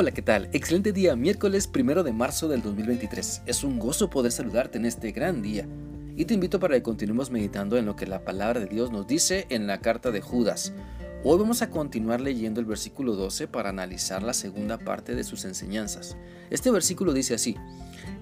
Hola, ¿qué tal? Excelente día, miércoles primero de marzo del 2023. Es un gozo poder saludarte en este gran día. Y te invito para que continuemos meditando en lo que la palabra de Dios nos dice en la carta de Judas. Hoy vamos a continuar leyendo el versículo 12 para analizar la segunda parte de sus enseñanzas. Este versículo dice así,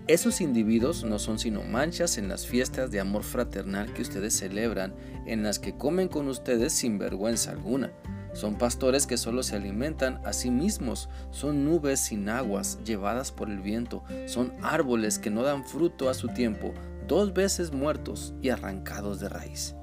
esos individuos no son sino manchas en las fiestas de amor fraternal que ustedes celebran, en las que comen con ustedes sin vergüenza alguna son pastores que solo se alimentan a sí mismos, son nubes sin aguas llevadas por el viento, son árboles que no dan fruto a su tiempo, dos veces muertos y arrancados de raíz.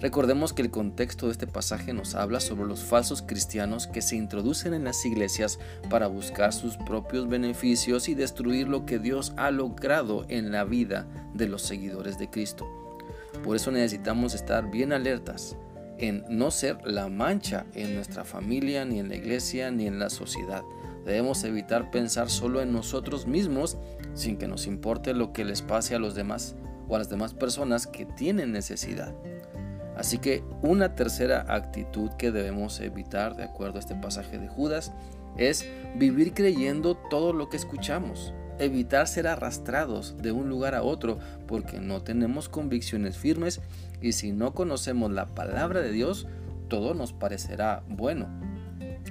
Recordemos que el contexto de este pasaje nos habla sobre los falsos cristianos que se introducen en las iglesias para buscar sus propios beneficios y destruir lo que Dios ha logrado en la vida de los seguidores de Cristo. Por eso necesitamos estar bien alertas en no ser la mancha en nuestra familia, ni en la iglesia, ni en la sociedad. Debemos evitar pensar solo en nosotros mismos sin que nos importe lo que les pase a los demás o a las demás personas que tienen necesidad. Así que una tercera actitud que debemos evitar, de acuerdo a este pasaje de Judas, es vivir creyendo todo lo que escuchamos evitar ser arrastrados de un lugar a otro porque no tenemos convicciones firmes y si no conocemos la palabra de Dios, todo nos parecerá bueno.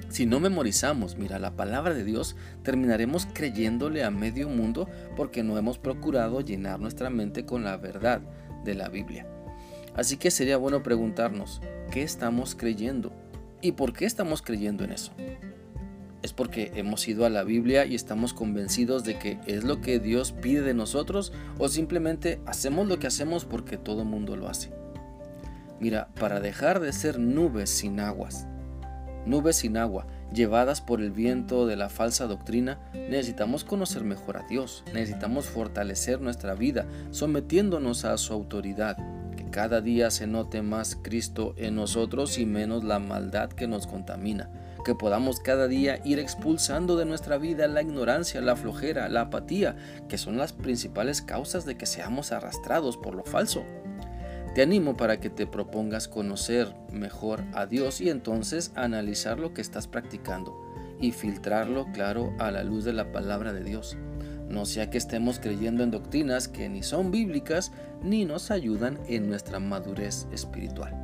Si no memorizamos, mira, la palabra de Dios, terminaremos creyéndole a medio mundo porque no hemos procurado llenar nuestra mente con la verdad de la Biblia. Así que sería bueno preguntarnos, ¿qué estamos creyendo? ¿Y por qué estamos creyendo en eso? Es porque hemos ido a la Biblia y estamos convencidos de que es lo que Dios pide de nosotros o simplemente hacemos lo que hacemos porque todo el mundo lo hace. Mira, para dejar de ser nubes sin aguas, nubes sin agua, llevadas por el viento de la falsa doctrina, necesitamos conocer mejor a Dios, necesitamos fortalecer nuestra vida, sometiéndonos a su autoridad, que cada día se note más Cristo en nosotros y menos la maldad que nos contamina que podamos cada día ir expulsando de nuestra vida la ignorancia, la flojera, la apatía, que son las principales causas de que seamos arrastrados por lo falso. Te animo para que te propongas conocer mejor a Dios y entonces analizar lo que estás practicando y filtrarlo claro a la luz de la palabra de Dios. No sea que estemos creyendo en doctrinas que ni son bíblicas ni nos ayudan en nuestra madurez espiritual.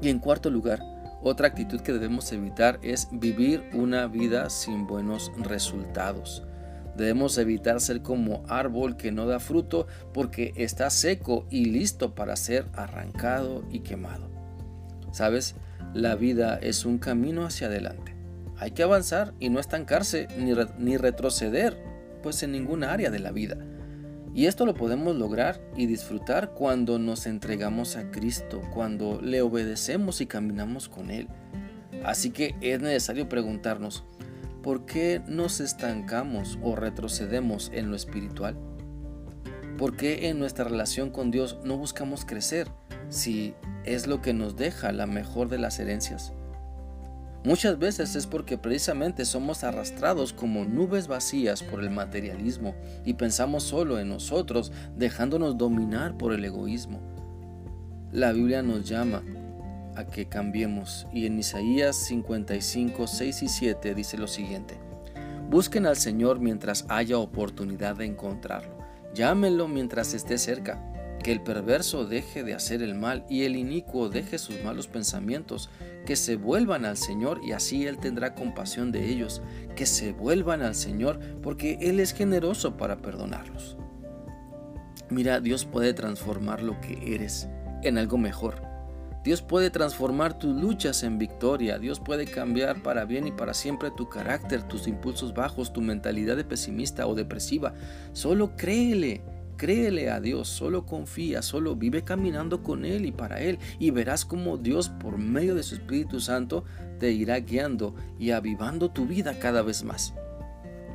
Y en cuarto lugar, otra actitud que debemos evitar es vivir una vida sin buenos resultados. Debemos evitar ser como árbol que no da fruto porque está seco y listo para ser arrancado y quemado. ¿Sabes? La vida es un camino hacia adelante. Hay que avanzar y no estancarse ni, ni retroceder, pues en ninguna área de la vida. Y esto lo podemos lograr y disfrutar cuando nos entregamos a Cristo, cuando le obedecemos y caminamos con Él. Así que es necesario preguntarnos, ¿por qué nos estancamos o retrocedemos en lo espiritual? ¿Por qué en nuestra relación con Dios no buscamos crecer si es lo que nos deja la mejor de las herencias? Muchas veces es porque precisamente somos arrastrados como nubes vacías por el materialismo y pensamos solo en nosotros, dejándonos dominar por el egoísmo. La Biblia nos llama a que cambiemos y en Isaías 55, 6 y 7 dice lo siguiente. Busquen al Señor mientras haya oportunidad de encontrarlo. Llámenlo mientras esté cerca el perverso deje de hacer el mal y el inicuo deje sus malos pensamientos, que se vuelvan al Señor y así Él tendrá compasión de ellos, que se vuelvan al Señor porque Él es generoso para perdonarlos. Mira, Dios puede transformar lo que eres en algo mejor. Dios puede transformar tus luchas en victoria. Dios puede cambiar para bien y para siempre tu carácter, tus impulsos bajos, tu mentalidad de pesimista o depresiva. Solo créele Créele a Dios, solo confía, solo vive caminando con Él y para Él y verás cómo Dios por medio de su Espíritu Santo te irá guiando y avivando tu vida cada vez más.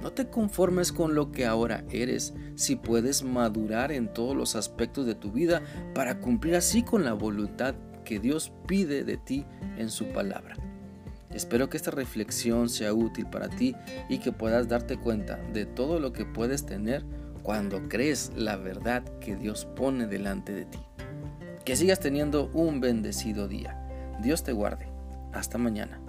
No te conformes con lo que ahora eres, si puedes madurar en todos los aspectos de tu vida para cumplir así con la voluntad que Dios pide de ti en su palabra. Espero que esta reflexión sea útil para ti y que puedas darte cuenta de todo lo que puedes tener cuando crees la verdad que Dios pone delante de ti. Que sigas teniendo un bendecido día. Dios te guarde. Hasta mañana.